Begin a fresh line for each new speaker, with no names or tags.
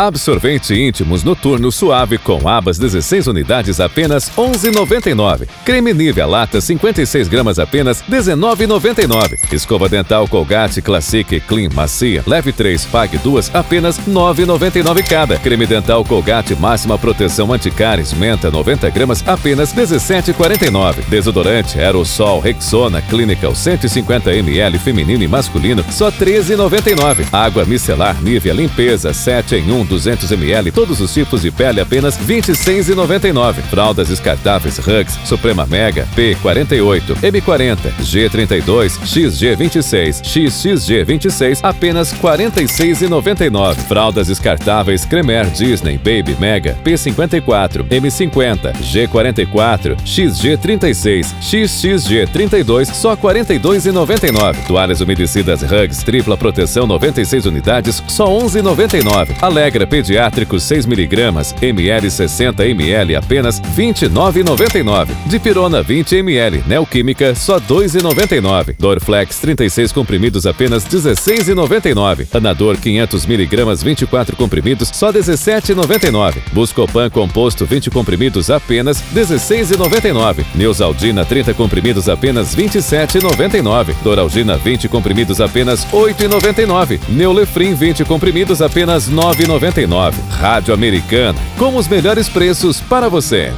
Absorvente íntimos noturno suave com abas 16 unidades apenas 11,99. Creme Nivea lata 56 gramas apenas 19,99. Escova dental Colgate Classic Clean macia leve 3 pague 2 apenas 9,99 cada. Creme dental Colgate máxima proteção anticáries menta 90 gramas apenas 17,49. Desodorante Aerosol Rexona Clinical 150 ml feminino e masculino só 13,99. Água micelar Nivea limpeza 7 em 1 200 ml todos os tipos de pele apenas 26,99. Fraldas descartáveis Hugs Suprema Mega P48 M40 G32 XG26 XXG26 apenas 46,99. Fraldas descartáveis Cremer Disney Baby Mega P54 M50 G44 XG36 XXG32 só 42,99. Toalhas umedecidas Hugs tripla proteção 96 unidades só 11,99. Alegra pediátrico 6 miligramas ml 60 ml apenas 29,99. Dipirona 20 ml Neoquímica só 2,99. Dorflex 36 comprimidos apenas 16,99. Anador 500 miligramas 24 comprimidos só 17,99. Buscopan composto 20 comprimidos apenas 16,99. Neusaldina 30 comprimidos apenas 27,99. Doralgina 20 comprimidos apenas 8,99. Neulefrim 20 comprimidos apenas 9,99. Rádio Americana, com os melhores preços para você.